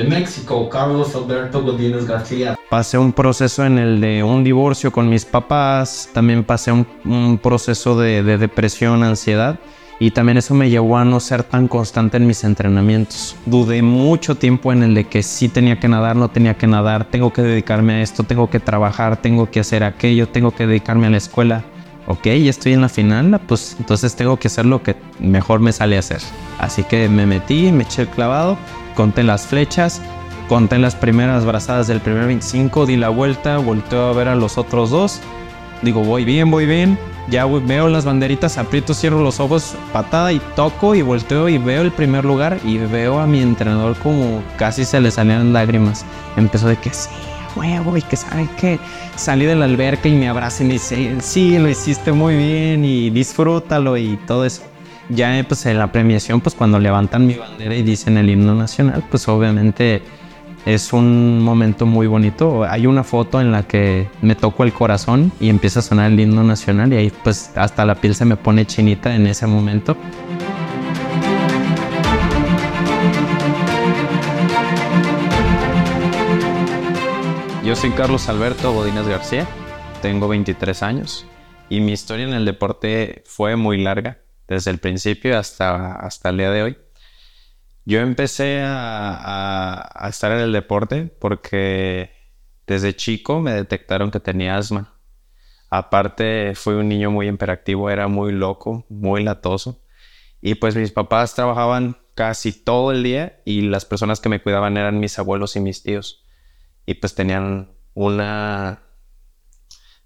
de México, Carlos Alberto Godínez García. Pasé un proceso en el de un divorcio con mis papás, también pasé un, proceso de, de depresión, ansiedad y también eso me llevó a no ser tan constante en mis entrenamientos. Dudé mucho tiempo en el de que sí tenía que nadar, no tenía que nadar, tengo que dedicarme a esto, tengo que trabajar, tengo que hacer aquello, tengo que dedicarme a la escuela. Ok, ya estoy en la final, pues entonces tengo que hacer lo que mejor me sale hacer. Así que me metí, me eché el clavado, conté las flechas, conté las primeras brazadas del primer 25, di la vuelta, volteo a ver a los otros dos. Digo, voy bien, voy bien, ya veo las banderitas, aprieto, cierro los ojos, patada y toco y volteo y veo el primer lugar y veo a mi entrenador como casi se le salían lágrimas. Empezó de que sí, huevo y que sabe que salí de la alberca y me abraza y me dice, sí, lo hiciste muy bien y disfrútalo y todo eso. Ya pues en la premiación, pues cuando levantan mi bandera y dicen el himno nacional, pues obviamente es un momento muy bonito. Hay una foto en la que me toco el corazón y empieza a sonar el himno nacional y ahí pues hasta la piel se me pone chinita en ese momento. Yo soy Carlos Alberto Godínez García, tengo 23 años y mi historia en el deporte fue muy larga, desde el principio hasta, hasta el día de hoy. Yo empecé a, estar en el deporte porque desde chico me detectaron que tenía asma. Aparte, fui un niño muy imperactivo, era muy loco, muy latoso. Y pues mis papás trabajaban casi todo el día y las personas que me cuidaban eran mis abuelos y mis tíos. Y pues tenían una...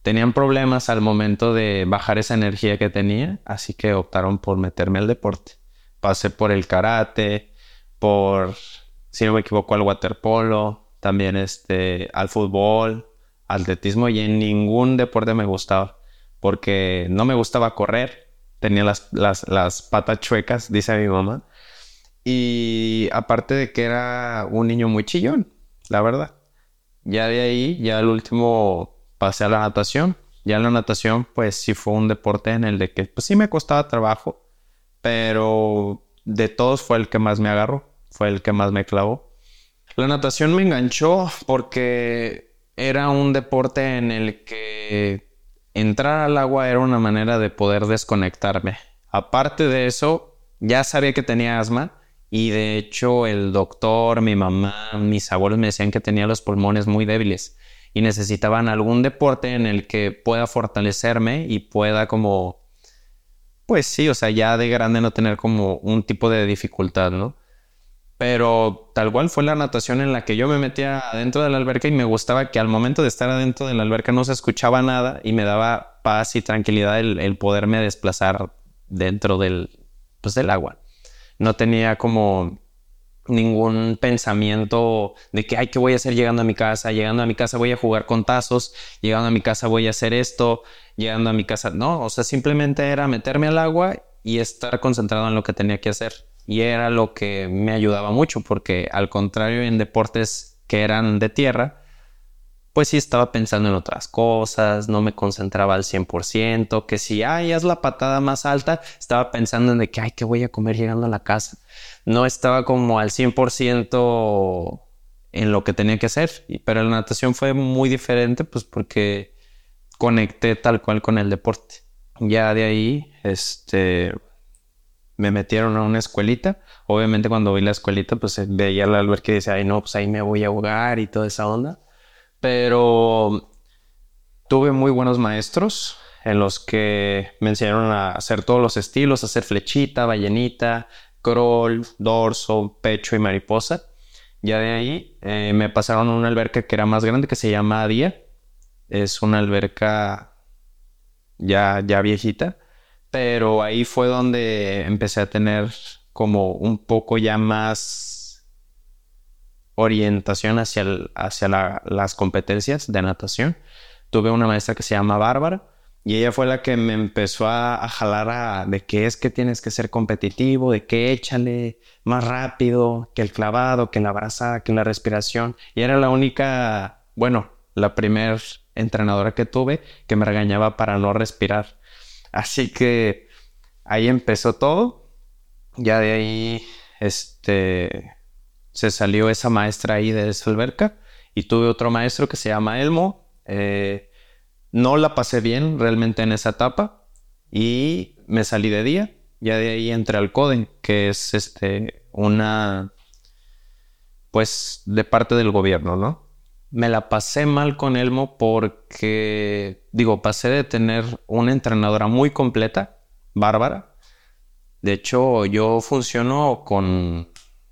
Tenían problemas al momento de bajar esa energía que tenía, así que optaron por meterme al deporte. Pasé por el karate, por, si no me equivoco, al waterpolo, también este, al fútbol, atletismo y en ningún deporte me gustaba porque no me gustaba correr, tenía las, las, patas chuecas, dice mi mamá. Y aparte de que era un niño muy chillón, la verdad. Ya de ahí, ya al último pasé a la natación. Ya la natación, pues sí fue un deporte en el de que, pues sí me costaba trabajo, pero de todos fue el que más me agarró fue el que más me clavó. La natación me enganchó porque era un deporte en el que entrar al agua era una manera de poder desconectarme. Aparte de eso, ya sabía que tenía asma y de hecho el doctor, mi mamá, mis abuelos me decían que tenía los pulmones muy débiles y necesitaban algún deporte en el que pueda fortalecerme y pueda como, pues sí, o sea, ya de grande no tener como un tipo de dificultad, ¿no? Pero tal cual fue la natación en la que yo me metía adentro de la alberca y me gustaba que al momento de estar adentro de la alberca no se escuchaba nada y me daba paz y tranquilidad el, poderme desplazar dentro del, pues, del agua. No tenía como ningún pensamiento de que, ay, ¿qué voy a hacer llegando a mi casa? Llegando a mi casa voy a jugar con tazos, llegando a mi casa voy a hacer esto, llegando a mi casa, no, o sea, simplemente era meterme al agua y estar concentrado en lo que tenía que hacer y era lo que me ayudaba mucho porque al contrario en deportes que eran de tierra, pues sí estaba pensando en otras cosas, no me concentraba al 100%, que si, ay, haz la patada más alta, estaba pensando en de que, ay, ¿qué voy a comer llegando a la casa? No estaba como al 100% en lo que tenía que hacer, pero la natación fue muy diferente, pues porque conecté tal cual con el deporte. Ya de ahí, este, me metieron a una escuelita. Obviamente cuando vi la escuelita, pues eh, veía al alberca y decía, ay no, pues ahí me voy a jugar y toda esa onda. Pero tuve muy buenos maestros en los que me enseñaron a hacer todos los estilos, hacer flechita, ballenita, crawl, dorso, pecho y mariposa. Ya de ahí eh, me pasaron a una alberca que era más grande, que se llama Día. Es una alberca ya, ya viejita pero ahí fue donde empecé a tener como un poco ya más orientación hacia, hacia las competencias de natación. Tuve una maestra que se llama Bárbara y ella fue la que me empezó a, jalar a, de qué es que tienes que ser competitivo, de que échale más rápido, que el clavado, que la brazada, que la respiración. Y era la única, bueno, la primer entrenadora que tuve que me regañaba para no respirar. Así que ahí empezó todo. Ya de ahí, este, se salió esa maestra ahí de esa alberca y tuve otro maestro que se llama Elmo. Eh, no la pasé bien realmente en esa etapa y me salí de día. Ya de ahí entré al CODE, que es este, una, pues, de parte del gobierno, ¿no? Me la pasé mal con Elmo porque, digo, pasé de tener una entrenadora muy completa, bárbara. De hecho, yo funciono con,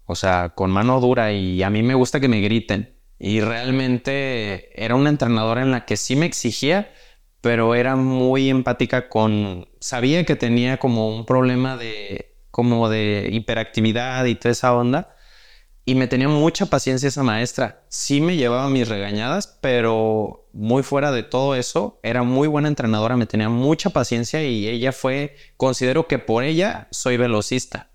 o sea, con mano dura y a mí me gusta que me griten. Y realmente era una entrenadora en la que sí me exigía, pero era muy empática con... Sabía que tenía como un problema de... como de hiperactividad y toda esa onda. Y me tenía mucha paciencia esa maestra. Sí me llevaba mis regañadas, pero muy fuera de todo eso, era muy buena entrenadora, me tenía mucha paciencia y ella fue, considero que por ella soy velocista.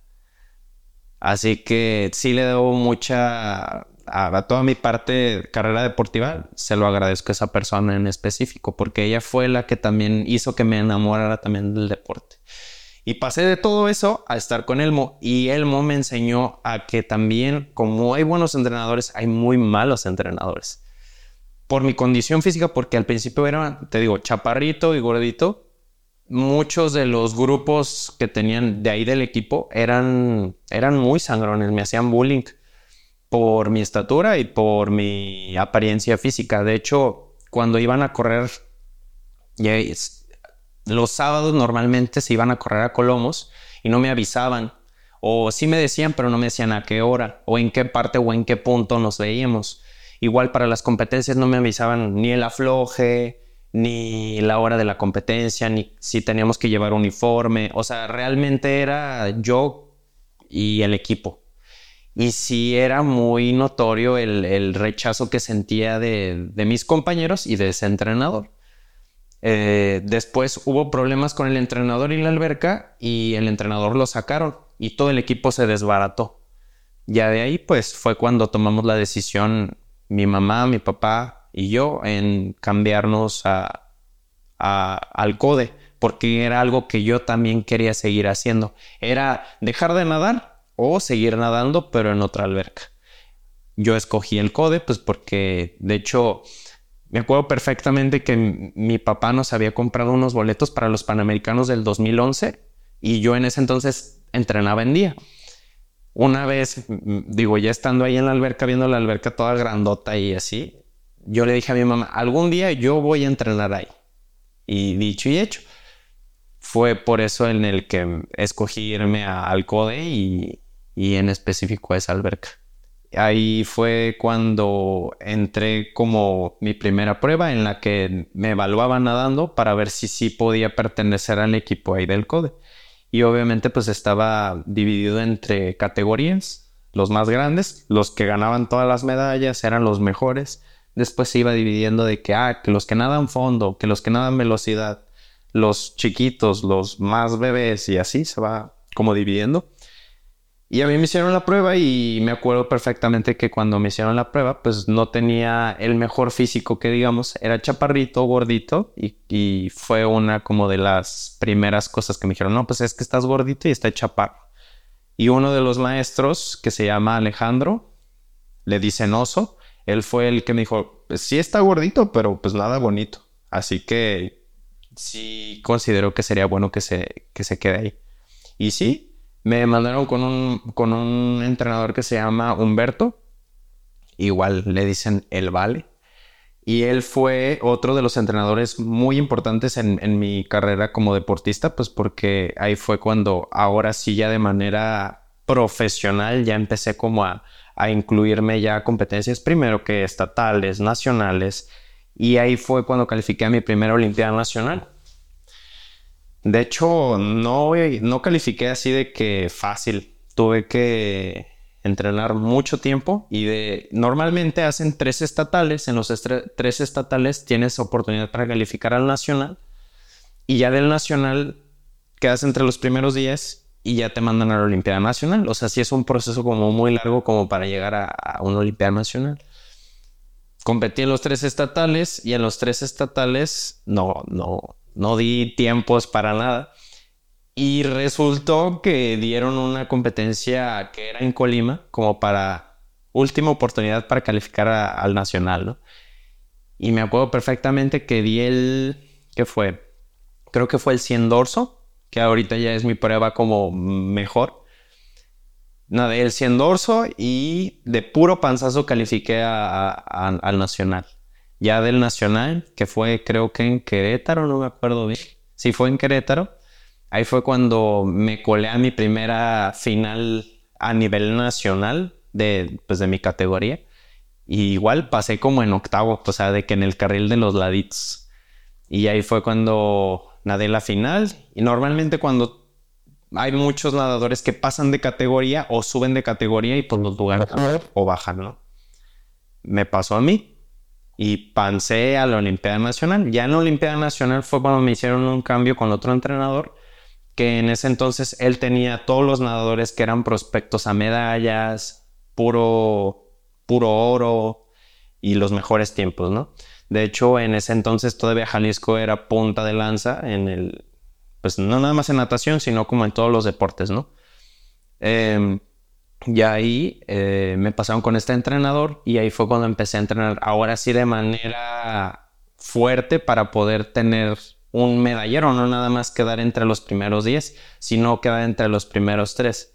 Así que sí le debo mucha a, toda mi parte carrera deportiva, se lo agradezco a esa persona en específico, porque ella fue la que también hizo que me enamorara también del deporte. Y pasé de todo eso a estar con Elmo y Elmo me enseñó a que también, como hay buenos entrenadores, hay muy malos entrenadores. Por mi condición física, porque al principio era, te digo, chaparrito y gordito, muchos de los grupos que tenían de ahí del equipo eran, eran muy sangrones, me hacían bullying por mi estatura y por mi apariencia física. De hecho, cuando iban a correr, los sábados normalmente se iban a correr a Colomos y no me avisaban. O sí me decían, pero no me decían a qué hora, o en qué parte o en qué punto nos veíamos. Igual para las competencias no me avisaban ni el afloje, ni la hora de la competencia, ni si teníamos que llevar uniforme. O sea, realmente era yo y el equipo. Y sí era muy notorio el, rechazo que sentía de, mis compañeros y de ese entrenador. Eh, después hubo problemas con el entrenador y la alberca y el entrenador lo sacaron y todo el equipo se desbarató. Ya de ahí pues fue cuando tomamos la decisión mi mamá, mi papá y yo en cambiarnos a, al CODE porque era algo que yo también quería seguir haciendo. Era dejar de nadar o seguir nadando, pero en otra alberca. Yo escogí el CODE, pues porque de hecho me acuerdo perfectamente que mi papá nos había comprado unos boletos para los Panamericanos del 2011 y yo en ese entonces entrenaba en día. Una vez, digo, ya estando ahí en la alberca, viendo la alberca toda grandota y así, yo le dije a mi mamá, algún día yo voy a entrenar ahí. Y dicho y hecho, fue por eso en el que escogí irme al CODE y, y en específico a esa alberca. Ahí fue cuando entré como mi primera prueba en la que me evaluaban nadando para ver si sí podía pertenecer al equipo ahí del CODE. Y obviamente pues estaba dividido entre categorías, los más grandes, los que ganaban todas las medallas eran los mejores. Después se iba dividiendo de que, ah, que los que nadan fondo, que los que nadan velocidad, los chiquitos, los más bebés y así se va como dividiendo. Y a mí me hicieron la prueba y me acuerdo perfectamente que cuando me hicieron la prueba, pues no tenía el mejor físico que digamos, era chaparrito, gordito y, fue una como de las primeras cosas que me dijeron, no, pues es que estás gordito y está chaparro. Y uno de los maestros, que se llama Alejandro, le dicen oso, él fue el que me dijo, pues sí está gordito, pero pues nada bonito. Así que sí considero que sería bueno que se, que se quede ahí. Y sí, me mandaron con un, con un entrenador que se llama Humberto. Igual le dicen El Vale. Y él fue otro de los entrenadores muy importantes en, en, mi carrera como deportista, pues porque ahí fue cuando ahora sí ya de manera profesional ya empecé como a, a incluirme ya competencias primero que estatales, nacionales. Y ahí fue cuando califiqué a mi primera Olimpiada Nacional. De hecho, no, no califiqué así de que fácil. Tuve que entrenar mucho tiempo y de normalmente hacen tres estatales. En los tres estatales tienes oportunidad para calificar al nacional y ya del nacional quedas entre los primeros días y ya te mandan a la Olimpiada Nacional. O sea, sí es un proceso como muy largo como para llegar a, una Olimpiada Nacional. Competí en los tres estatales y en los tres estatales no, no, no di tiempos para nada. Y resultó que dieron una competencia que era en Colima, como para última oportunidad para calificar al nacional, ¿no? Y me acuerdo perfectamente que di el, ¿qué fue? Creo que fue el 100 dorso, que ahorita ya es mi prueba como mejor. Nada, el 100 dorso y de puro panzazo califiqué al nacional. Ya del nacional, que fue creo que en Querétaro, no me acuerdo bien. Sí, fue en Querétaro. Ahí fue cuando me colé a mi primera final a nivel nacional de, pues, de mi categoría. Igual pasé como en octavo, o sea, de que en el carril de los laditos. Y ahí fue cuando nadé la final. Y normalmente cuando hay muchos nadadores que pasan de categoría o suben de categoría y pues los lugares o bajan, ¿no? Me pasó a mí y pasé a la Olimpiada Nacional. Ya en la Olimpiada Nacional fue cuando me hicieron un cambio con otro entrenador que en ese entonces él tenía todos los nadadores que eran prospectos a medallas, puro, puro oro y los mejores tiempos, ¿no? De hecho, en ese entonces todavía Jalisco era punta de lanza en el, pues no nada más en natación, sino como en todos los deportes, ¿no? Eh, y ahí eh, me pasaron con este entrenador y ahí fue cuando empecé a entrenar, ahora sí de manera fuerte para poder tener un medallero, no nada más quedar entre los primeros 10, sino quedar entre los primeros 3.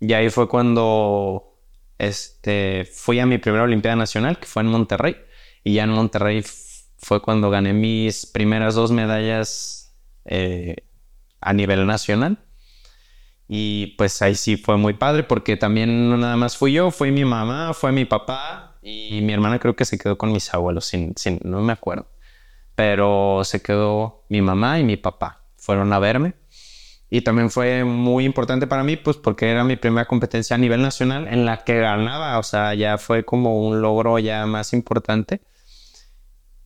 Y ahí fue cuando este, fui a mi primera Olimpiada Nacional, que fue en Monterrey. Y ya en Monterrey fue cuando gané mis primeras dos medallas eh, a nivel nacional. Y pues ahí sí fue muy padre porque también no nada más fui yo, fue mi mamá, fue mi papá y mi hermana creo que se quedó con mis abuelos, sin, sin, no me acuerdo pero se quedó mi mamá y mi papá. Fueron a verme. Y también fue muy importante para mí, pues porque era mi primera competencia a nivel nacional en la que ganaba. O sea, ya fue como un logro ya más importante.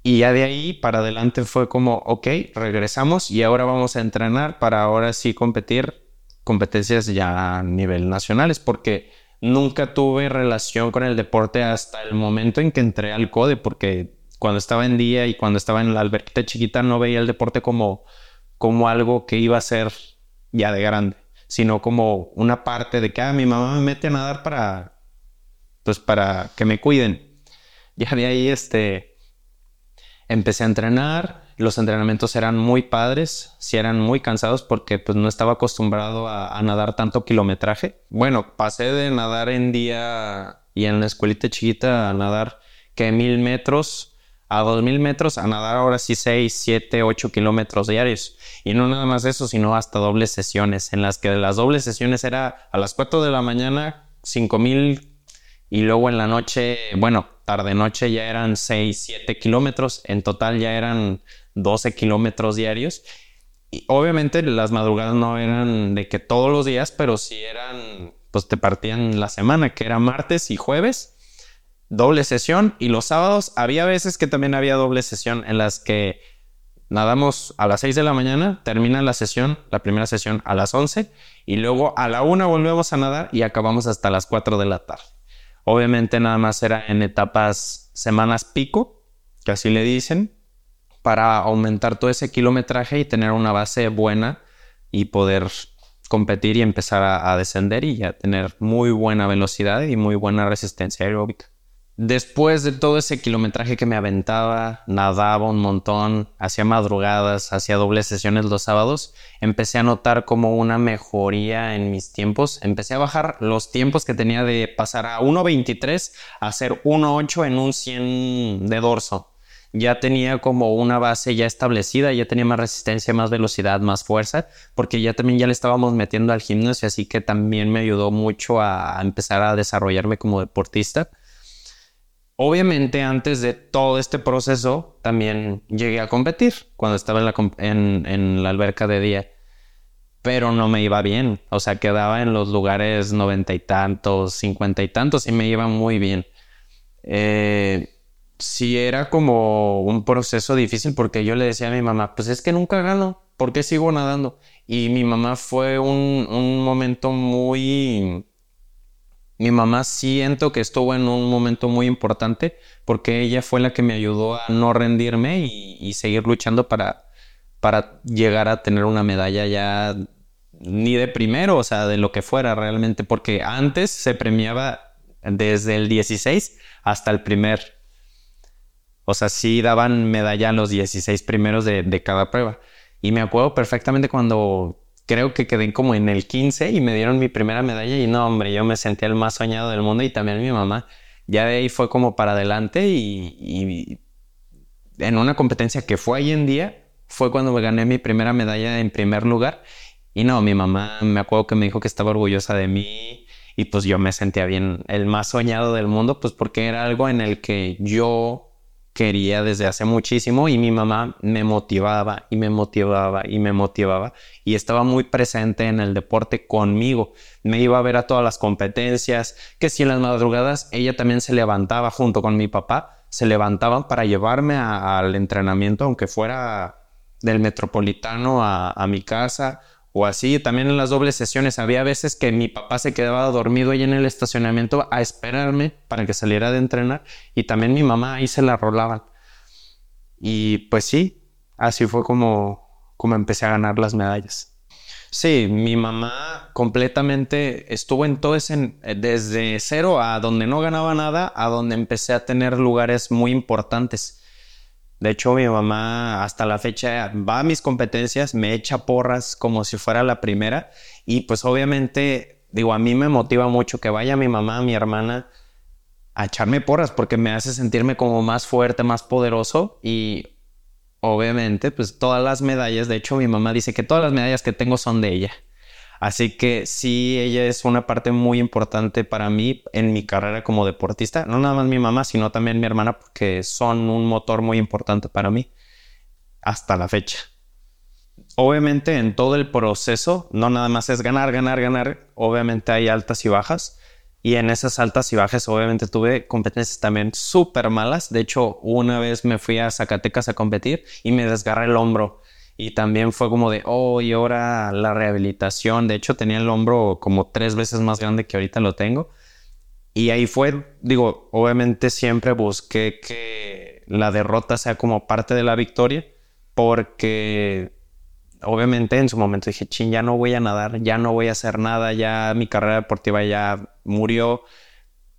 Y ya de ahí para adelante fue como, ok, regresamos y ahora vamos a entrenar para ahora sí competir competencias ya a nivel nacionales, porque nunca tuve relación con el deporte hasta el momento en que entré al CODE, porque cuando estaba en día y cuando estaba en la alberquita chiquita no veía el deporte como, como algo que iba a ser ya de grande, sino como una parte de que ah, mi mamá me mete a nadar para, pues para que me cuiden. Ya de ahí este, empecé a entrenar, los entrenamientos eran muy padres, sí eran muy cansados porque pues no estaba acostumbrado a, a nadar tanto kilometraje. Bueno, pasé de nadar en día y en la escuelita chiquita a nadar que mil metros a 2000 metros a nadar ahora sí 6, 7, 8 kilómetros diarios. Y no nada más eso, sino hasta dobles sesiones, en las que las dobles sesiones era a las 4 de la mañana 5000 y luego en la noche, bueno, tarde noche ya eran 6, 7 kilómetros, en total ya eran 12 kilómetros diarios. Y obviamente las madrugadas no eran de que todos los días, pero sí eran, pues te partían la semana, que era martes y jueves doble sesión y los sábados había veces que también había doble sesión en las que nadamos a las 6 de la mañana, termina la sesión, la primera sesión a las 11 y luego a la 1 volvemos a nadar y acabamos hasta las 4 de la tarde. Obviamente nada más era en etapas semanas pico, que así le dicen, para aumentar todo ese kilometraje y tener una base buena y poder competir y empezar a, a descender y ya tener muy buena velocidad y muy buena resistencia aeróbica. Después de todo ese kilometraje que me aventaba, nadaba un montón, hacía madrugadas, hacía dobles sesiones los sábados, empecé a notar como una mejoría en mis tiempos. Empecé a bajar los tiempos que tenía de pasar a 1.23 a hacer 1.8 en un 100 de dorso. Ya tenía como una base ya establecida, ya tenía más resistencia, más velocidad, más fuerza, porque ya también ya le estábamos metiendo al gimnasio, así que también me ayudó mucho a empezar a desarrollarme como deportista. Obviamente antes de todo este proceso también llegué a competir cuando estaba en la, alberca de día, pero no me iba bien, o sea, quedaba en los lugares noventa y tantos, cincuenta y tantos y me iba muy bien. Eh, sí era como un proceso difícil porque yo le decía a mi mamá, pues es que nunca gano, ¿por qué sigo nadando? Y mi mamá fue un momento muy mi mamá siento que estuvo en un momento muy importante porque ella fue la que me ayudó a no rendirme y, seguir luchando para, para llegar a tener una medalla ya ni de primero, o sea, de lo que fuera realmente, porque antes se premiaba desde el 16 hasta el primer. O sea, sí daban medalla a los 16 primeros de, de cada prueba. Y me acuerdo perfectamente cuando creo que quedé como en el 15 y me dieron mi primera medalla y no, hombre, yo me sentía el más soñado del mundo y también mi mamá. Ya de ahí fue como para adelante y, en una competencia que fue ahí en día, fue cuando me gané mi primera medalla en primer lugar. Y no, mi mamá me acuerdo que me dijo que estaba orgullosa de mí y pues yo me sentía bien, el más soñado del mundo, pues porque era algo en el que yo quería desde hace muchísimo y mi mamá me motivaba y me motivaba y me motivaba y estaba muy presente en el deporte conmigo. Me iba a ver a todas las competencias, que si en las madrugadas ella también se levantaba junto con mi papá, se levantaban para llevarme al entrenamiento, aunque fuera del metropolitano a, a mi casa o así. También en las dobles sesiones había veces que mi papá se quedaba dormido ahí en el estacionamiento a esperarme para que saliera de entrenar y también mi mamá ahí se la rolaban. Y pues sí, así fue como, como empecé a ganar las medallas. Sí, mi mamá completamente estuvo en todo ese, desde cero a donde no ganaba nada, a donde empecé a tener lugares muy importantes. De hecho, mi mamá hasta la fecha va a mis competencias, me echa porras como si fuera la primera y pues obviamente, digo, a mí me motiva mucho que vaya mi mamá, mi hermana a echarme porras porque me hace sentirme como más fuerte, más poderoso y obviamente pues todas las medallas, de hecho mi mamá dice que todas las medallas que tengo son de ella. Así que sí, ella es una parte muy importante para mí en mi carrera como deportista. No nada más mi mamá, sino también mi hermana, porque son un motor muy importante para mí hasta la fecha. Obviamente en todo el proceso, no nada más es ganar, ganar, ganar. Obviamente hay altas y bajas. Y en esas altas y bajas, obviamente tuve competencias también súper malas. De hecho, una vez me fui a Zacatecas a competir y me desgarré el hombro y también fue como de, oh, y ahora la rehabilitación. De hecho, tenía el hombro como tres veces más grande que ahorita lo tengo. Y ahí fue, digo, obviamente siempre busqué que la derrota sea como parte de la victoria, porque obviamente en su momento dije, ching, ya no voy a nadar, ya no voy a hacer nada, ya mi carrera deportiva ya murió,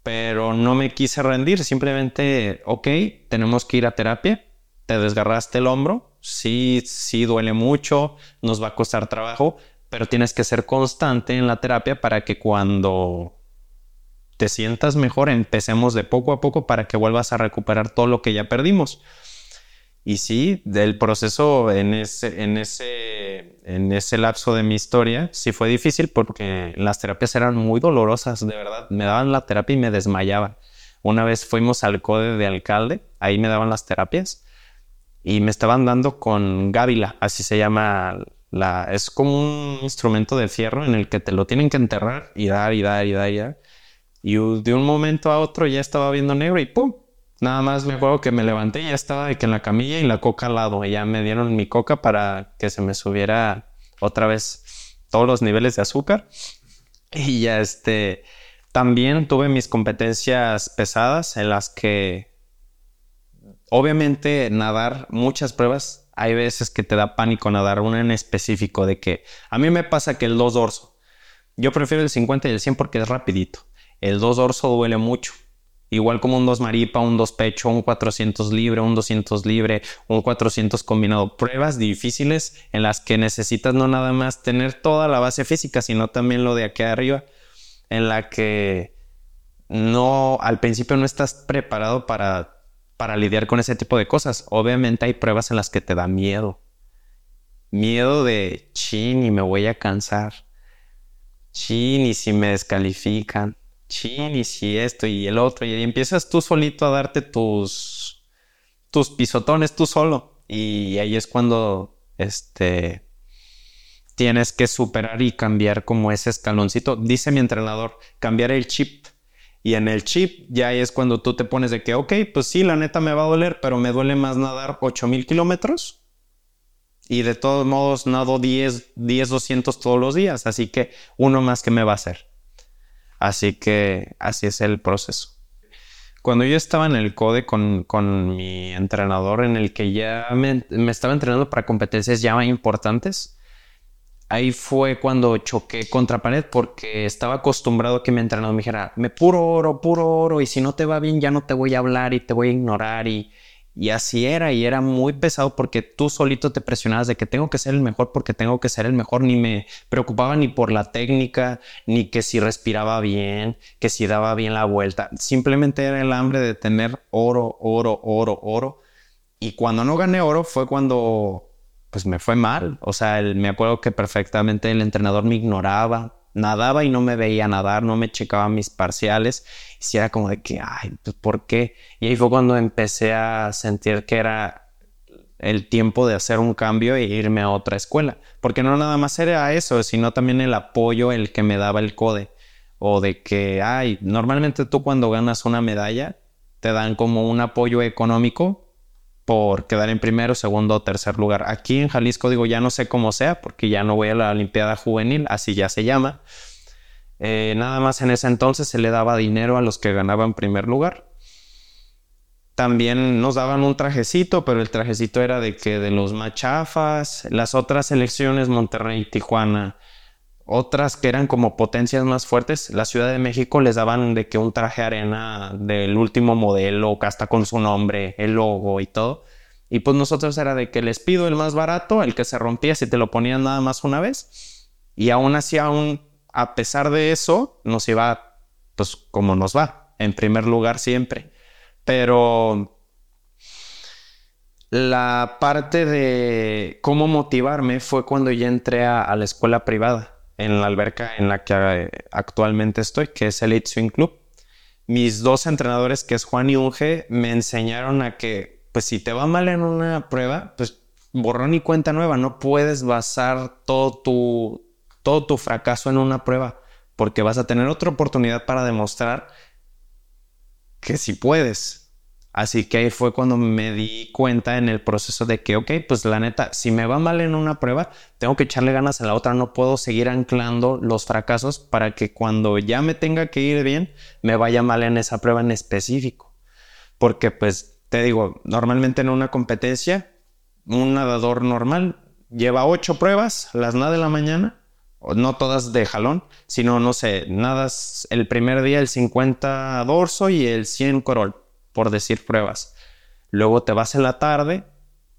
pero no me quise rendir, simplemente, ok, tenemos que ir a terapia, te desgarraste el hombro, sí, sí duele mucho, nos va a costar trabajo, pero tienes que ser constante en la terapia para que cuando te sientas mejor empecemos de poco a poco para que vuelvas a recuperar todo lo que ya perdimos. Y sí, del proceso en ese, en ese, en ese lapso de mi historia, sí fue difícil porque las terapias eran muy dolorosas, de verdad. Me daban la terapia y me desmayaba. Una vez fuimos al CODE de alcalde, ahí me daban las terapias y me estaban dando con gávila, así se llama la, es como un instrumento de fierro en el que te lo tienen que enterrar y dar y dar y dar y dar. Y de un momento a otro ya estaba viendo negro y ¡pum! Nada más me acuerdo que me levanté y ya estaba de que en la camilla y la coca al lado. Y ya me dieron mi coca para que se me subiera otra vez todos los niveles de azúcar. Y ya este, también tuve mis competencias pesadas en las que Obviamente nadar, muchas pruebas, hay veces que te da pánico nadar, una en específico de que a mí me pasa que el 2 dorso, yo prefiero el 50 y el 100 porque es rapidito. El 2 dorso duele mucho. Igual como un 2 maripa, un 2 pecho, un 400 libre, un 200 libre, un 400 combinado. Pruebas difíciles en las que necesitas no nada más tener toda la base física, sino también lo de aquí arriba, en la que no, al principio no estás preparado para para lidiar con ese tipo de cosas. Obviamente hay pruebas en las que te da miedo. Miedo de, chin, y me voy a cansar. Chin, y si me descalifican. Chin, y si esto y el otro. Y empiezas tú solito a darte tus, tus pisotones tú solo. Y ahí es cuando, este, tienes que superar y cambiar como ese escaloncito. Dice mi entrenador, cambiar el chip y en el chip ya es cuando tú te pones de que, ok, pues sí, la neta me va a doler, pero me duele más nadar 8000 kilómetros. Y de todos modos nado 10, 10, 200 todos los días. Así que uno más que me va a hacer. Así que así es el proceso. Cuando yo estaba en el CODE con, con mi entrenador, en el que ya me, me estaba entrenando para competencias ya importantes, ahí fue cuando choqué contra pared porque estaba acostumbrado a que mi entrenador me dijera, me puro oro, puro oro, y si no te va bien ya no te voy a hablar y te voy a ignorar y, y así era y era muy pesado porque tú solito te presionabas de que tengo que ser el mejor porque tengo que ser el mejor, ni me preocupaba ni por la técnica, ni que si respiraba bien, que si daba bien la vuelta, simplemente era el hambre de tener oro, oro, oro, oro. Y cuando no gané oro fue cuando pues me fue mal. O sea, me acuerdo que perfectamente el entrenador me ignoraba, nadaba y no me veía nadar, no me checaba mis parciales. Y si era como de que, ay, pues, ¿por qué? Y ahí fue cuando empecé a sentir que era el tiempo de hacer un cambio e irme a otra escuela. Porque no nada más era eso, sino también el apoyo, el que me daba el CODE. O de que, ay, normalmente tú cuando ganas una medalla, te dan como un apoyo económico por quedar en primero, segundo o tercer lugar. Aquí en Jalisco digo, ya no sé cómo sea, porque ya no voy a la Olimpiada Juvenil, así ya se llama. Eh, nada más en ese entonces se le daba dinero a los que ganaban primer lugar. También nos daban un trajecito, pero el trajecito era de que de los machafas, las otras selecciones, Monterrey, Tijuana, otras que eran como potencias más fuertes, la Ciudad de México les daban de que un traje arena del último modelo, hasta con su nombre, el logo y todo. Y pues nosotros era de que les pido el más barato, el que se rompía si te lo ponían nada más una vez. Y aún así, aún a pesar de eso, nos iba pues como nos va, en primer lugar siempre. Pero la parte de cómo motivarme fue cuando ya entré a la escuela privada en la alberca en la que eh, actualmente estoy, que es el Swing Club. Mis dos entrenadores, que es Juan y Unge, me enseñaron a que, pues si te va mal en una prueba, pues borrón y cuenta nueva, no puedes basar todo tu, todo tu fracaso en una prueba, porque vas a tener otra oportunidad para demostrar que si puedes, Así que ahí fue cuando me di cuenta en el proceso de que, ok, pues la neta, si me va mal en una prueba, tengo que echarle ganas a la otra, no puedo seguir anclando los fracasos para que cuando ya me tenga que ir bien, me vaya mal en esa prueba en específico. Porque pues, te digo, normalmente en una competencia, un nadador normal lleva ocho pruebas, las nada de la mañana, no todas de jalón, sino, no sé, nadas el primer día el 50 dorso y el 100 corol por decir pruebas. Luego te vas en la tarde,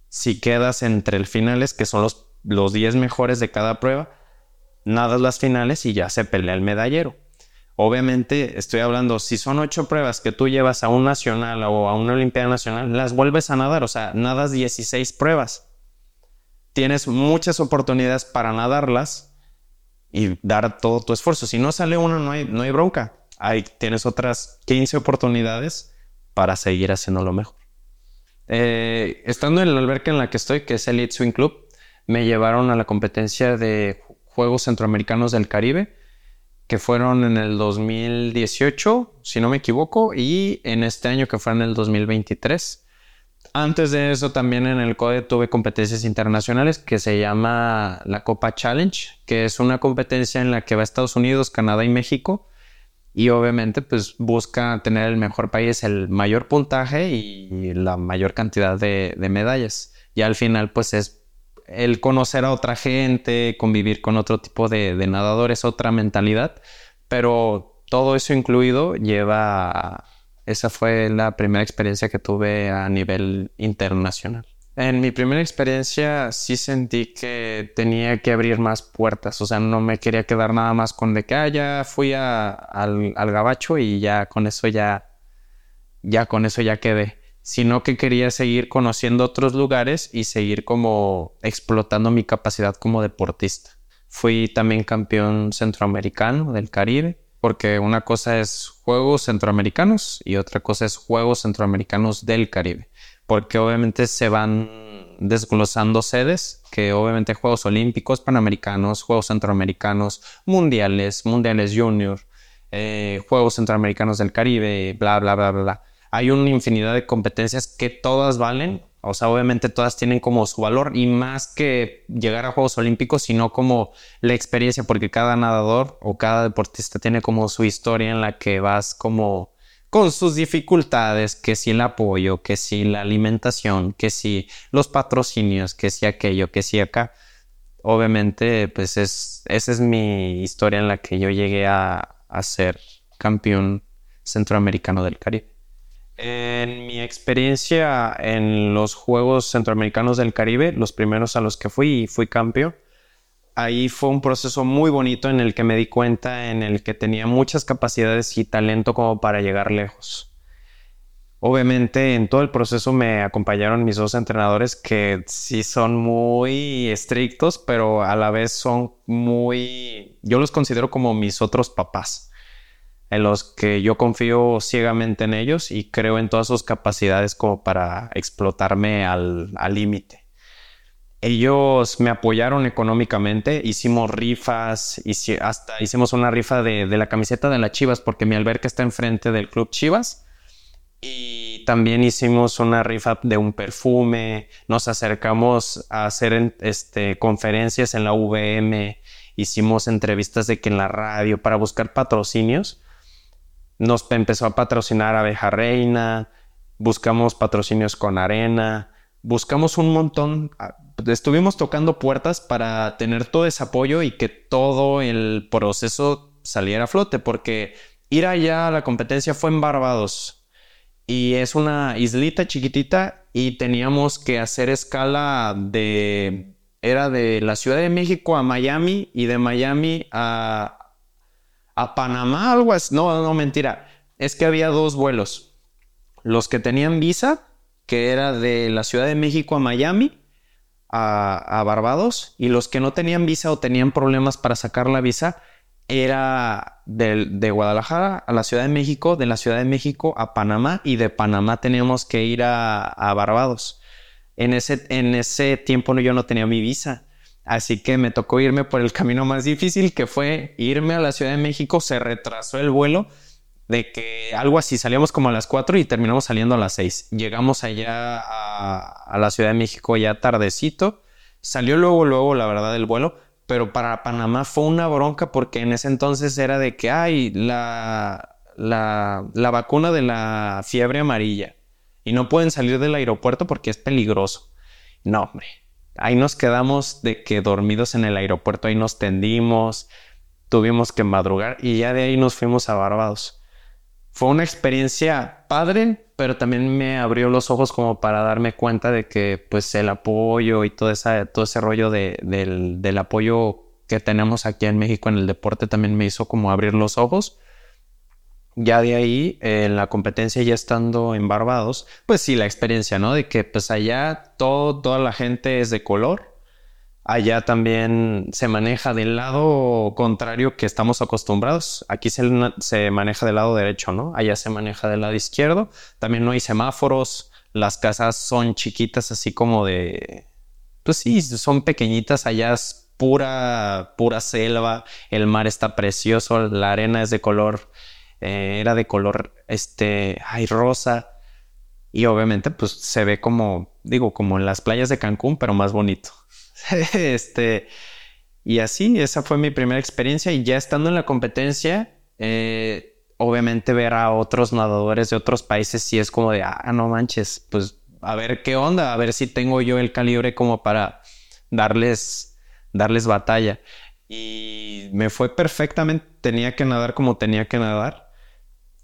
si quedas entre el finales, que son los, los 10 mejores de cada prueba, nadas las finales y ya se pelea el medallero. Obviamente estoy hablando, si son ocho pruebas que tú llevas a un nacional o a una Olimpiada Nacional, las vuelves a nadar, o sea, nadas 16 pruebas. Tienes muchas oportunidades para nadarlas y dar todo tu esfuerzo. Si no sale una, no hay, no hay bronca. Ahí tienes otras 15 oportunidades para seguir haciendo lo mejor. Eh, estando en la alberca en la que estoy, que es el Elite Swing Club, me llevaron a la competencia de Juegos Centroamericanos del Caribe, que fueron en el 2018, si no me equivoco, y en este año que fue en el 2023. Antes de eso también en el CODE tuve competencias internacionales que se llama la Copa Challenge, que es una competencia en la que va Estados Unidos, Canadá y México y obviamente pues busca tener el mejor país, el mayor puntaje y la mayor cantidad de, medallas. Y al final pues es el conocer a otra gente, convivir con otro tipo de, nadadores, otra mentalidad, pero todo eso incluido lleva... esa fue la primera experiencia que tuve a nivel internacional. En mi primera experiencia sí sentí que tenía que abrir más puertas, o sea, no me quería quedar nada más con de que ah, ya fui al, al, gabacho y ya con eso ya, ya con eso ya quedé, sino que quería seguir conociendo otros lugares y seguir como explotando mi capacidad como deportista. Fui también campeón centroamericano del Caribe, porque una cosa es Juegos Centroamericanos y otra cosa es Juegos Centroamericanos del Caribe porque obviamente se van desglosando sedes, que obviamente Juegos Olímpicos, Panamericanos, Juegos Centroamericanos, Mundiales, Mundiales Junior, eh, Juegos Centroamericanos del Caribe, bla, bla, bla, bla, bla. Hay una infinidad de competencias que todas valen, o sea, obviamente todas tienen como su valor y más que llegar a Juegos Olímpicos, sino como la experiencia, porque cada nadador o cada deportista tiene como su historia en la que vas como con sus dificultades, que si el apoyo, que si la alimentación, que si los patrocinios, que si aquello, que si acá. obviamente, pues es, esa es mi historia en la que yo llegué a, a ser campeón centroamericano del Caribe. En mi experiencia en los Juegos Centroamericanos del Caribe, los primeros a los que fui y fui campeón, ahí fue un proceso muy bonito en el que me di cuenta en el que tenía muchas capacidades y talento como para llegar lejos. Obviamente en todo el proceso me acompañaron mis dos entrenadores que sí son muy estrictos, pero a la vez son muy, yo los considero como mis otros papás, en los que yo confío ciegamente en ellos y creo en todas sus capacidades como para explotarme al límite ellos me apoyaron económicamente, hicimos rifas, hasta hicimos una rifa de, la camiseta de las Chivas porque mi alberca está enfrente del club Chivas. Y también hicimos una rifa de un perfume, nos acercamos a hacer este, conferencias en la VM, hicimos entrevistas de que en la radio para buscar patrocinios. Nos empezó a patrocinar Abeja Reina, buscamos patrocinios con Arena, buscamos un montón, ah, estuvimos tocando puertas para tener todo ese apoyo y que todo el proceso saliera a flote, porque ir allá a la competencia fue en Barbados y es una islita chiquitita y teníamos que hacer escala de, era de la Ciudad de México a Miami y de Miami a, a Panamá, algo así, no, no, mentira, es que había dos vuelos, los que tenían visa que era de la Ciudad de México a Miami, a, Barbados, y los que no tenían visa o tenían problemas para sacar la visa, era de, Guadalajara a la Ciudad de México, de la Ciudad de México a Panamá, y de Panamá teníamos que ir a, Barbados. En ese, en ese tiempo yo no tenía mi visa. Así que me tocó irme por el camino más difícil, que fue irme a la Ciudad de México. Se retrasó el vuelo de que algo así, salíamos como a las 4 y terminamos saliendo a las 6. Llegamos allá a, la Ciudad de México ya tardecito. Salió luego, luego, la verdad, el vuelo, pero para Panamá fue una bronca porque en ese entonces era de que hay la, la, la vacuna de la fiebre amarilla y no pueden salir del aeropuerto porque es peligroso. No, hombre. Ahí nos quedamos de que dormidos en el aeropuerto, ahí nos tendimos, tuvimos que madrugar y ya de ahí nos fuimos a Barbados fue una experiencia padre, pero también me abrió los ojos como para darme cuenta de que pues el apoyo y todo, esa, todo ese rollo de, del, del, apoyo que tenemos aquí en México en el deporte también me hizo como abrir los ojos. Ya de ahí, en la competencia ya estando en Barbados, pues sí, la experiencia, ¿no? De que pues allá todo, toda la gente es de color Allá también se maneja del lado contrario que estamos acostumbrados. Aquí se, maneja del lado derecho, ¿no? Allá se maneja del lado izquierdo. También no hay semáforos. Las casas son chiquitas, así como de... Pues sí, son pequeñitas. Allá es pura, pura selva. El mar está precioso. La arena es de color... Eh, era de color, este, ay, rosa. Y obviamente, pues se ve como, digo, como en las playas de Cancún, pero más bonito. este, y así, esa fue mi primera experiencia y ya estando en la competencia, eh, obviamente ver a otros nadadores de otros países sí es como de, ah, no manches, pues a ver qué onda, a ver si tengo yo el calibre como para darles, darles batalla. Y me fue perfectamente, tenía que nadar como tenía que nadar.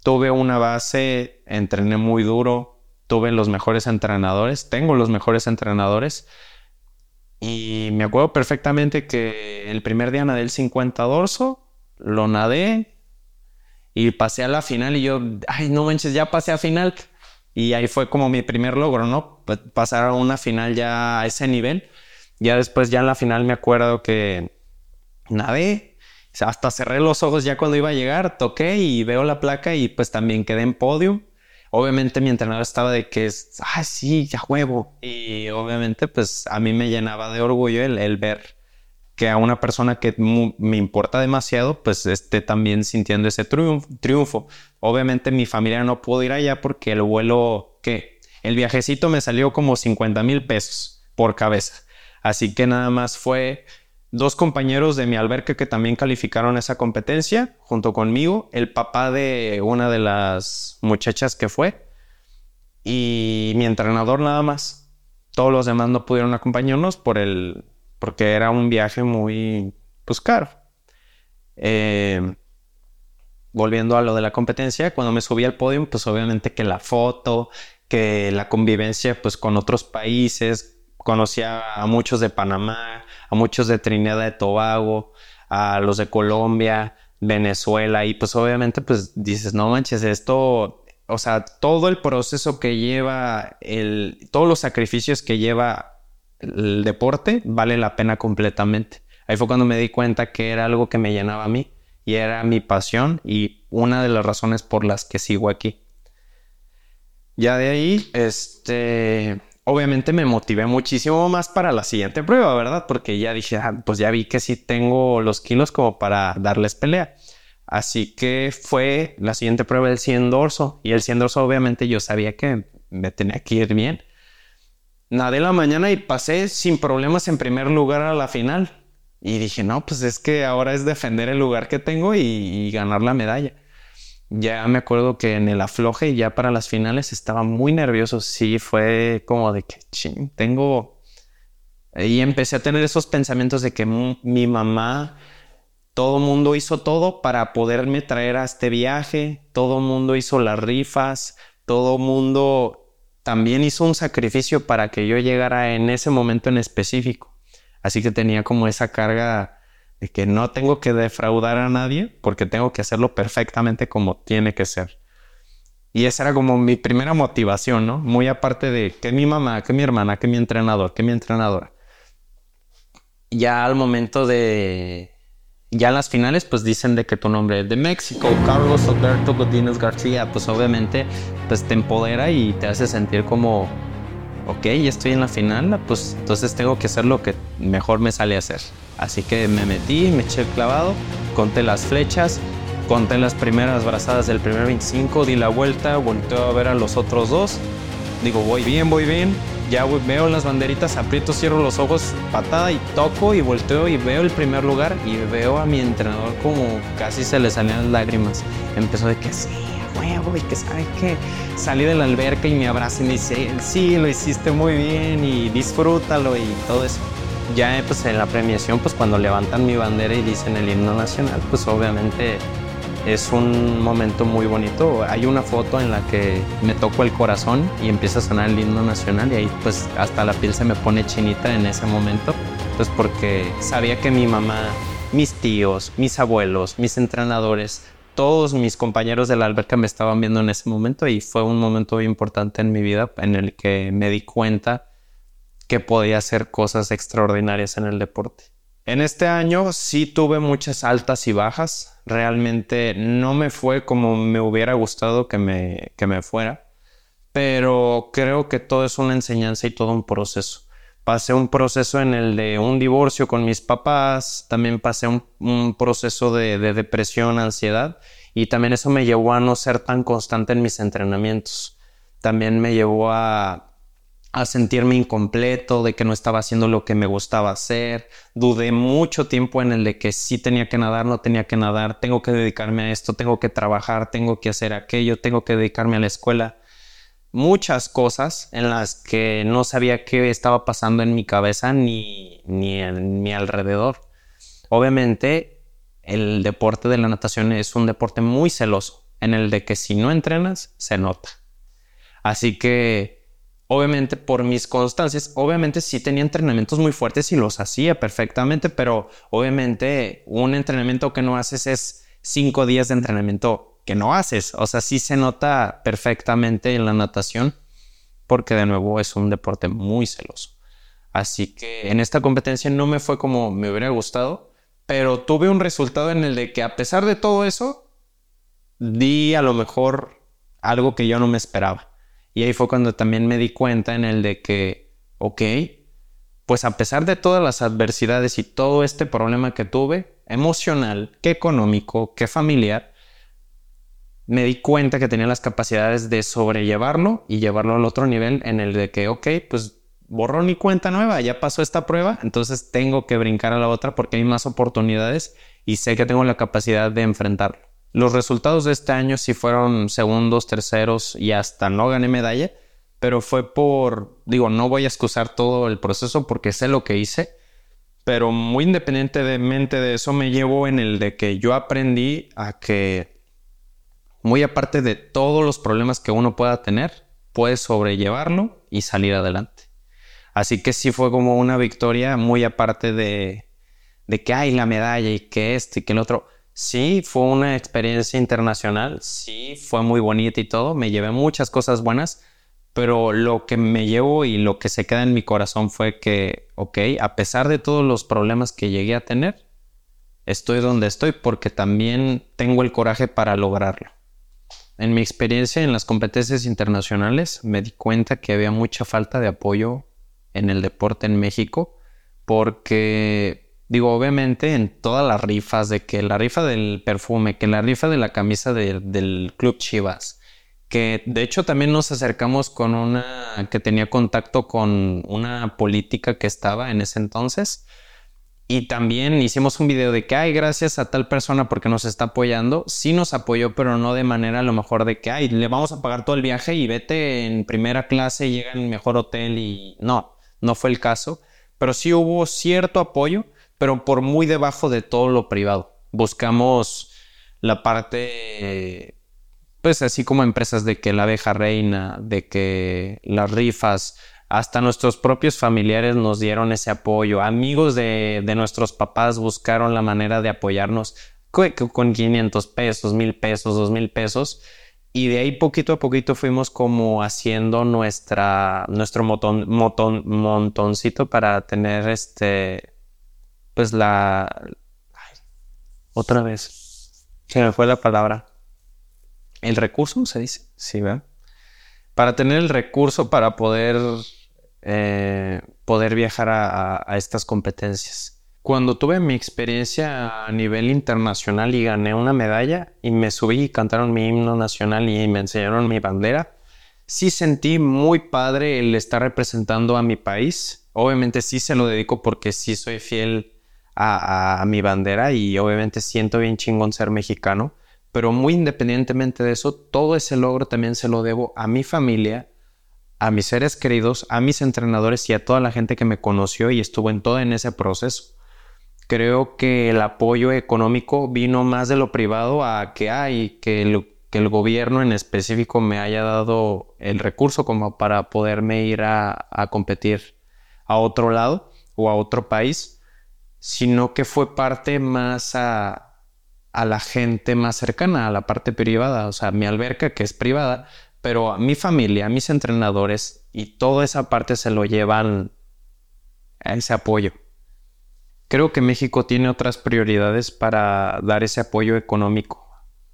Tuve una base, entrené muy duro, tuve los mejores entrenadores, tengo los mejores entrenadores y me acuerdo perfectamente que el primer día nadé el 50 dorso, lo nadé y pasé a la final y yo, ay, no manches, ya pasé a final. Y ahí fue como mi primer logro, ¿no? Pasar a una final ya a ese nivel. Ya después, ya en la final me acuerdo que nadé, hasta cerré los ojos ya cuando iba a llegar, toqué y veo la placa y pues también quedé en podio obviamente mi entrenador estaba de que ah, sí, ya juego. Y obviamente, pues a mí me llenaba de orgullo el, ver que a una persona que me importa demasiado, pues esté también sintiendo ese triunfo. Obviamente mi familia no pudo ir allá porque el vuelo, ¿qué? El viajecito me salió como 50 mil pesos por cabeza. Así que nada más fue dos compañeros de mi alberca que también calificaron esa competencia junto conmigo, el papá de una de las muchachas que fue y mi entrenador nada más. Todos los demás no pudieron acompañarnos por el porque era un viaje muy, pues caro. Eh, volviendo a lo de la competencia, cuando me subí al podio, pues obviamente que la foto, que la convivencia pues con otros países, conocía a muchos de Panamá, a muchos de Trinidad y Tobago, a los de Colombia, Venezuela y pues obviamente pues dices, no manches, esto, o sea, todo el proceso que lleva, el, todos los sacrificios que lleva el deporte vale la pena completamente. Ahí fue cuando me di cuenta que era algo que me llenaba a mí y era mi pasión y una de las razones por las que sigo aquí. Ya de ahí, este, obviamente me motivé muchísimo más para la siguiente prueba, ¿verdad? Porque ya dije, ah, pues ya vi que sí tengo los kilos como para darles pelea. Así que fue la siguiente prueba del 100 dorso. Y el 100 dorso, obviamente, yo sabía que me tenía que ir bien. Nadé la mañana y pasé sin problemas en primer lugar a la final. Y dije, no, pues es que ahora es defender el lugar que tengo y, ganar la medalla. Ya me acuerdo que en el afloje, ya para las finales, estaba muy nervioso. Sí, fue como de que, ching, tengo... Y empecé a tener esos pensamientos de que mi mamá, todo mundo hizo todo para poderme traer a este viaje, todo mundo hizo las rifas, todo mundo también hizo un sacrificio para que yo llegara en ese momento en específico. Así que tenía como esa carga de que no tengo que defraudar a nadie porque tengo que hacerlo perfectamente como tiene que ser. Y esa era como mi primera motivación, ¿no? Muy aparte de que mi mamá, que mi hermana, que mi entrenador, que mi entrenadora. Ya al momento de... Ya en las finales, pues dicen de que tu nombre es de México, Carlos Alberto Godínez García, pues obviamente pues te empodera y te hace sentir como ok, ya estoy en la final, pues entonces tengo que hacer lo que mejor me sale hacer. Así que me metí, me eché el clavado, conté las flechas, conté las primeras brazadas del primer 25, di la vuelta, volteo a ver a los otros dos, digo, voy bien, voy bien, ya veo las banderitas, aprieto, cierro los ojos, patada y toco y volteo y veo el primer lugar y veo a mi entrenador como casi se le salían las lágrimas. Empezó de que sí, y que sabe que salí de la alberca y me abraza y me dice, sí, lo hiciste muy bien y disfrútalo y todo eso. Ya pues en la premiación, pues cuando levantan mi bandera y dicen el himno nacional, pues obviamente es un momento muy bonito. Hay una foto en la que me toco el corazón y empieza a sonar el himno nacional y ahí pues hasta la piel se me pone chinita en ese momento. Pues porque sabía que mi mamá, mis tíos, mis abuelos, mis entrenadores todos mis compañeros de la alberca me estaban viendo en ese momento y fue un momento muy importante en mi vida en el que me di cuenta que podía hacer cosas extraordinarias en el deporte. En este año sí tuve muchas altas y bajas. Realmente no me fue como me hubiera gustado que me, que me fuera, pero creo que todo es una enseñanza y todo un proceso pasé un proceso en el de un divorcio con mis papás, también pasé un, proceso de, depresión, ansiedad, y también eso me llevó a no ser tan constante en mis entrenamientos. También me llevó a, a sentirme incompleto, de que no estaba haciendo lo que me gustaba hacer. Dudé mucho tiempo en el de que sí tenía que nadar, no tenía que nadar, tengo que dedicarme a esto, tengo que trabajar, tengo que hacer aquello, tengo que dedicarme a la escuela muchas cosas en las que no sabía qué estaba pasando en mi cabeza ni, ni en mi alrededor. Obviamente, el deporte de la natación es un deporte muy celoso, en el de que si no entrenas, se nota. Así que, obviamente, por mis constancias, obviamente sí tenía entrenamientos muy fuertes y los hacía perfectamente, pero obviamente un entrenamiento que no haces es cinco días de entrenamiento que no haces. O sea, sí se nota perfectamente en la natación porque de nuevo es un deporte muy celoso. Así que en esta competencia no me fue como me hubiera gustado, pero tuve un resultado en el de que a pesar de todo eso, di a lo mejor algo que yo no me esperaba. Y ahí fue cuando también me di cuenta en el de que, ok, pues a pesar de todas las adversidades y todo este problema que tuve, emocional, que económico, que familiar, me di cuenta que tenía las capacidades de sobrellevarlo y llevarlo al otro nivel en el de que, ok, pues borrón y cuenta nueva, ya pasó esta prueba, entonces tengo que brincar a la otra porque hay más oportunidades y sé que tengo la capacidad de enfrentarlo. Los resultados de este año sí fueron segundos, terceros y hasta no gané medalla, pero fue por, digo, no voy a excusar todo el proceso porque sé lo que hice, pero muy independientemente de eso me llevo en el de que yo aprendí a que, muy aparte de todos los problemas que uno pueda tener, puedes sobrellevarlo y salir adelante. Así que sí fue como una victoria muy aparte de, de que hay la medalla y que este y que el otro. Sí, fue una experiencia internacional, sí, fue muy bonita y todo, me llevé muchas cosas buenas, pero lo que me llevo y lo que se queda en mi corazón fue que, ok, a pesar de todos los problemas que llegué a tener, estoy donde estoy porque también tengo el coraje para lograrlo. En mi experiencia en las competencias internacionales me di cuenta que había mucha falta de apoyo en el deporte en México porque digo obviamente en todas las rifas de que la rifa del perfume que la rifa de la camisa del club Chivas que de hecho también nos acercamos con una que tenía contacto con una política que estaba en ese entonces y también hicimos un video de que, ay, gracias a tal persona porque nos está apoyando. Sí nos apoyó, pero no de manera a lo mejor de que, ay, le vamos a pagar todo el viaje y vete en primera clase, llega en mejor hotel y no, no fue el caso. Pero sí hubo cierto apoyo, pero por muy debajo de todo lo privado. Buscamos la parte, pues así como empresas de que la abeja reina, de que las rifas, hasta nuestros propios familiares nos dieron ese apoyo. Amigos de, nuestros papás buscaron la manera de apoyarnos con 500 pesos, 1000 pesos, 2000 pesos. Y de ahí poquito a poquito fuimos como haciendo nuestra, nuestro motón, montoncito para tener este, pues la... otra vez. Se me fue la palabra. El recurso, se dice. Sí, ¿verdad? Para tener el recurso para poder eh, poder viajar a, estas competencias. Cuando tuve mi experiencia a nivel internacional y gané una medalla y me subí y cantaron mi himno nacional y me enseñaron mi bandera, sí sentí muy padre el estar representando a mi país. Obviamente sí se lo dedico porque sí soy fiel a, a mi bandera y obviamente siento bien chingón ser mexicano. Pero muy independientemente de eso, todo ese logro también se lo debo a mi familia a mis seres queridos, a mis entrenadores y a toda la gente que me conoció y estuvo en todo en ese proceso. Creo que el apoyo económico vino más de lo privado a que hay, que el, que el gobierno en específico me haya dado el recurso como para poderme ir a, a competir a otro lado o a otro país, sino que fue parte más a, a la gente más cercana, a la parte privada, o sea, mi alberca que es privada, pero a mi familia, a mis entrenadores y toda esa parte se lo llevan a ese apoyo. Creo que México tiene otras prioridades para dar ese apoyo económico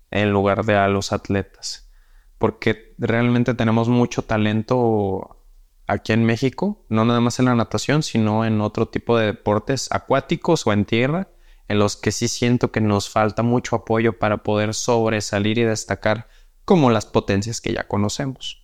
en lugar de a los atletas, porque realmente tenemos mucho talento aquí en México, no nada más en la natación, sino en otro tipo de deportes acuáticos o en tierra, en los que sí siento que nos falta mucho apoyo para poder sobresalir y destacar como las potencias que ya conocemos.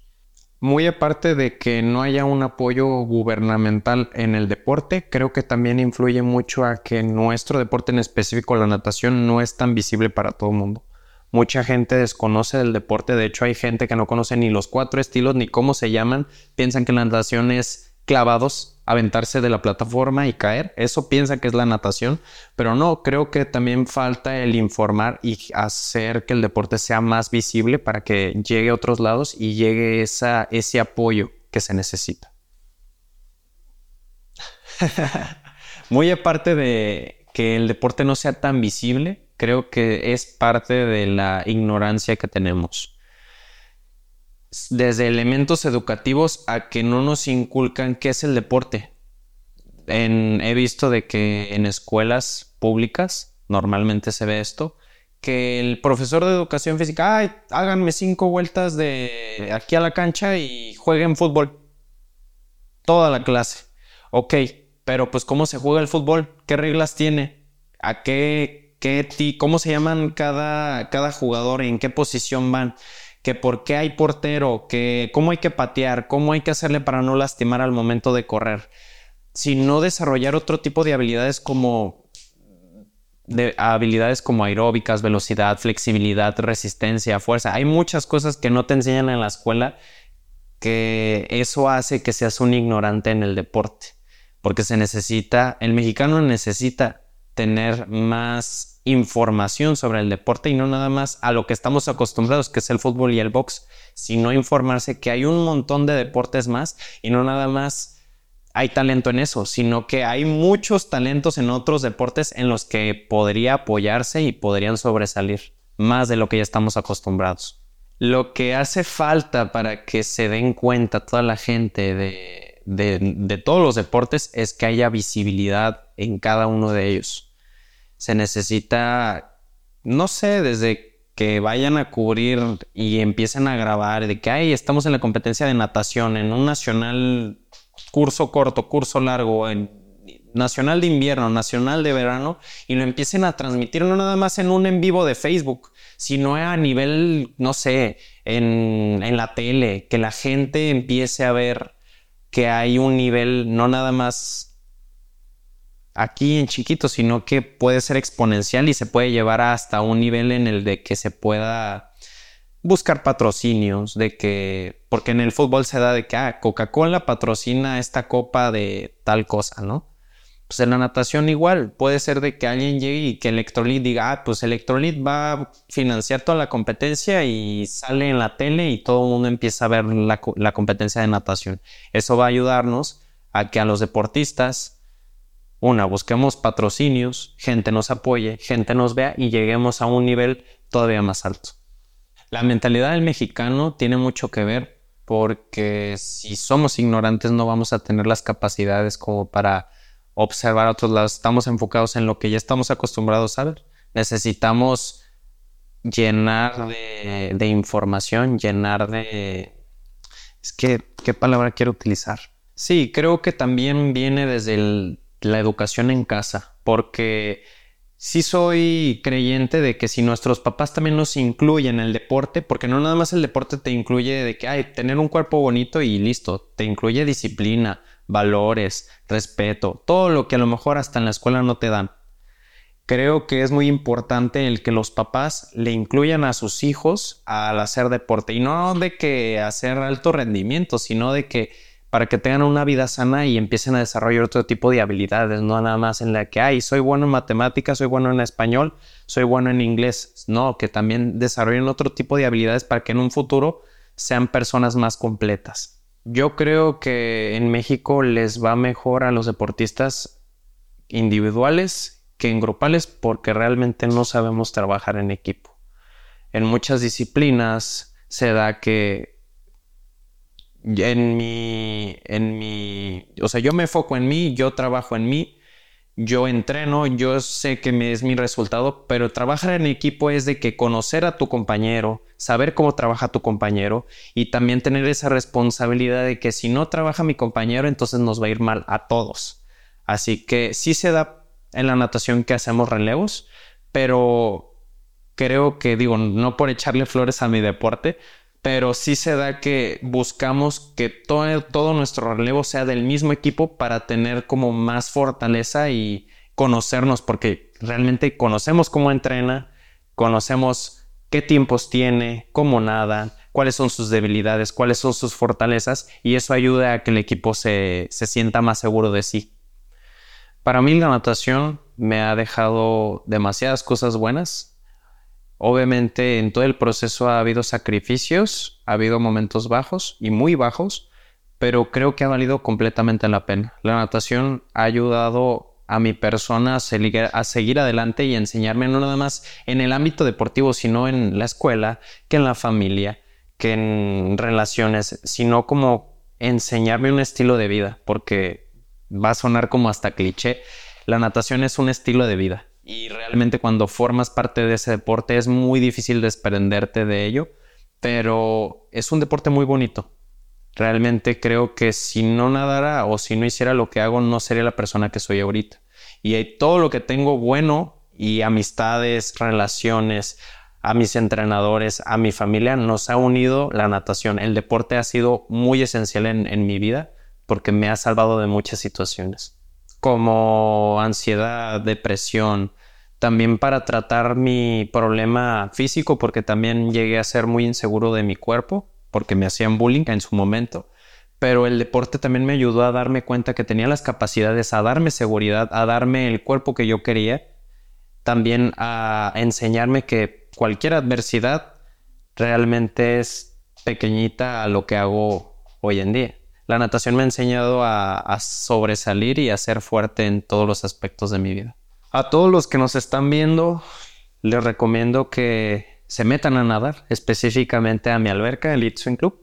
Muy aparte de que no haya un apoyo gubernamental en el deporte, creo que también influye mucho a que nuestro deporte en específico, la natación, no es tan visible para todo el mundo. Mucha gente desconoce del deporte, de hecho hay gente que no conoce ni los cuatro estilos ni cómo se llaman, piensan que la natación es clavados aventarse de la plataforma y caer. Eso piensa que es la natación, pero no, creo que también falta el informar y hacer que el deporte sea más visible para que llegue a otros lados y llegue esa, ese apoyo que se necesita. Muy aparte de que el deporte no sea tan visible, creo que es parte de la ignorancia que tenemos desde elementos educativos a que no nos inculcan qué es el deporte. he visto de que en escuelas públicas normalmente se ve esto, que el profesor de educación física, ay, háganme cinco vueltas de aquí a la cancha y jueguen fútbol. Toda la clase. Ok, pero pues ¿cómo se juega el fútbol? ¿Qué reglas tiene? ¿A qué, qué cómo se llaman cada, cada jugador y en qué posición van? Que por qué hay portero, que cómo hay que patear, cómo hay que hacerle para no lastimar al momento de correr, sino desarrollar otro tipo de habilidades como de habilidades como aeróbicas, velocidad, flexibilidad, resistencia, fuerza. Hay muchas cosas que no te enseñan en la escuela que eso hace que seas un ignorante en el deporte. porque se necesita, el mexicano necesita tener más información sobre el deporte y no nada más a lo que estamos acostumbrados, que es el fútbol y el box, sino informarse que hay un montón de deportes más y no nada más hay talento en eso, sino que hay muchos talentos en otros deportes en los que podría apoyarse y podrían sobresalir más de lo que ya estamos acostumbrados. Lo que hace falta para que se den cuenta toda la gente de, de, todos los deportes es que haya visibilidad en cada uno de ellos. Se necesita, no sé, desde que vayan a cubrir y empiecen a grabar de que ay, estamos en la competencia de natación, en un nacional curso corto, curso largo, en nacional de invierno, nacional de verano, y lo empiecen a transmitir no nada más en un en vivo de Facebook, sino a nivel, no sé, en, en la tele, que la gente empiece a ver que hay un nivel no nada más aquí en chiquito, sino que puede ser exponencial y se puede llevar hasta un nivel en el de que se pueda buscar patrocinios, de que, porque en el fútbol se da de que ah, Coca-Cola patrocina esta copa de tal cosa, ¿no? Pues en la natación igual, puede ser de que alguien llegue y que Electrolit diga, ah, pues Electrolit va a financiar toda la competencia y sale en la tele y todo el mundo empieza a ver la, la competencia de natación. Eso va a ayudarnos a que a los deportistas, una, busquemos patrocinios, gente nos apoye, gente nos vea y lleguemos a un nivel todavía más alto. La mentalidad del mexicano tiene mucho que ver porque si somos ignorantes no vamos a tener las capacidades como para observar a otros lados. Estamos enfocados en lo que ya estamos acostumbrados a ver. Necesitamos llenar de, información, llenar de... Es que, ¿qué palabra quiero utilizar? Sí, creo que también viene desde la educación en casa, porque sí soy creyente de que si nuestros papás también nos incluyen en el deporte, porque no nada más el deporte te incluye de que hay tener un cuerpo bonito y listo, te incluye disciplina, valores, respeto, todo lo que a lo mejor hasta en la escuela no te dan. Creo que es muy importante el que los papás le incluyan a sus hijos al hacer deporte y no de que hacer alto rendimiento, sino de que para que tengan una vida sana y empiecen a desarrollar otro tipo de habilidades, no nada más en la que, ay, soy bueno en matemáticas, soy bueno en español, soy bueno en inglés, no, que también desarrollen otro tipo de habilidades para que en un futuro sean personas más completas. Yo creo que en México les va mejor a los deportistas individuales que en grupales porque realmente no sabemos trabajar en equipo. En muchas disciplinas se da que en mi, en mi, o sea, yo me enfoco en mí, yo trabajo en mí, yo entreno, yo sé que me es mi resultado, pero trabajar en equipo es de que conocer a tu compañero, saber cómo trabaja tu compañero y también tener esa responsabilidad de que si no trabaja mi compañero, entonces nos va a ir mal a todos. Así que sí se da en la natación que hacemos relevos, pero creo que digo, no por echarle flores a mi deporte, pero sí se da que buscamos que todo, todo nuestro relevo sea del mismo equipo para tener como más fortaleza y conocernos, porque realmente conocemos cómo entrena, conocemos qué tiempos tiene, cómo nada, cuáles son sus debilidades, cuáles son sus fortalezas, y eso ayuda a que el equipo se, se sienta más seguro de sí. Para mí la natación me ha dejado demasiadas cosas buenas, Obviamente en todo el proceso ha habido sacrificios, ha habido momentos bajos y muy bajos, pero creo que ha valido completamente la pena. La natación ha ayudado a mi persona a seguir, adelante y enseñarme no nada más en el ámbito deportivo, sino en la escuela, que en la familia, que en relaciones, sino como enseñarme un estilo de vida, porque va a sonar como hasta cliché, la natación es un estilo de vida y realmente cuando formas parte de ese deporte es muy difícil desprenderte de ello, pero es un deporte muy bonito. Realmente creo que si no nadara o si no hiciera lo que hago no sería la persona que soy ahorita. Y todo lo que tengo bueno y amistades, relaciones, a mis entrenadores, a mi familia, nos ha unido la natación. El deporte ha sido muy esencial en, en mi vida porque me ha salvado de muchas situaciones como ansiedad, depresión, también para tratar mi problema físico, porque también llegué a ser muy inseguro de mi cuerpo, porque me hacían bullying en su momento. pero el deporte también me ayudó a darme cuenta que tenía las capacidades, a darme seguridad, a darme el cuerpo que yo quería, también a enseñarme que cualquier adversidad realmente es pequeñita a lo que hago hoy en día. La natación me ha enseñado a, sobresalir y a ser fuerte en todos los aspectos de mi vida. A todos los que nos están viendo, les recomiendo que se metan a nadar, específicamente a mi alberca, el Swim Club.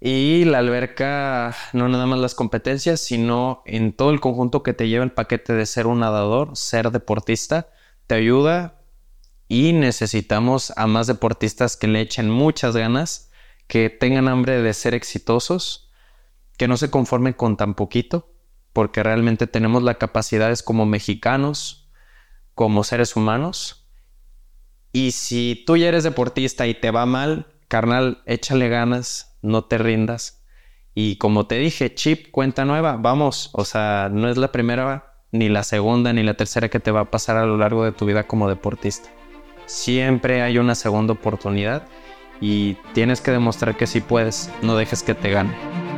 Y la alberca, no nada más las competencias, sino en todo el conjunto que te lleva el paquete de ser un nadador, ser deportista, te ayuda y necesitamos a más deportistas que le echen muchas ganas, que tengan hambre de ser exitosos, que no se conformen con tan poquito, porque realmente tenemos las capacidades como mexicanos, como seres humanos. Y si tú ya eres deportista y te va mal, carnal, échale ganas, no te rindas. Y como te dije, chip, cuenta nueva, vamos, o sea, no es la primera, ni la segunda, ni la tercera que te va a pasar a lo largo de tu vida como deportista. Siempre hay una segunda oportunidad y tienes que demostrar que sí puedes, no dejes que te gane.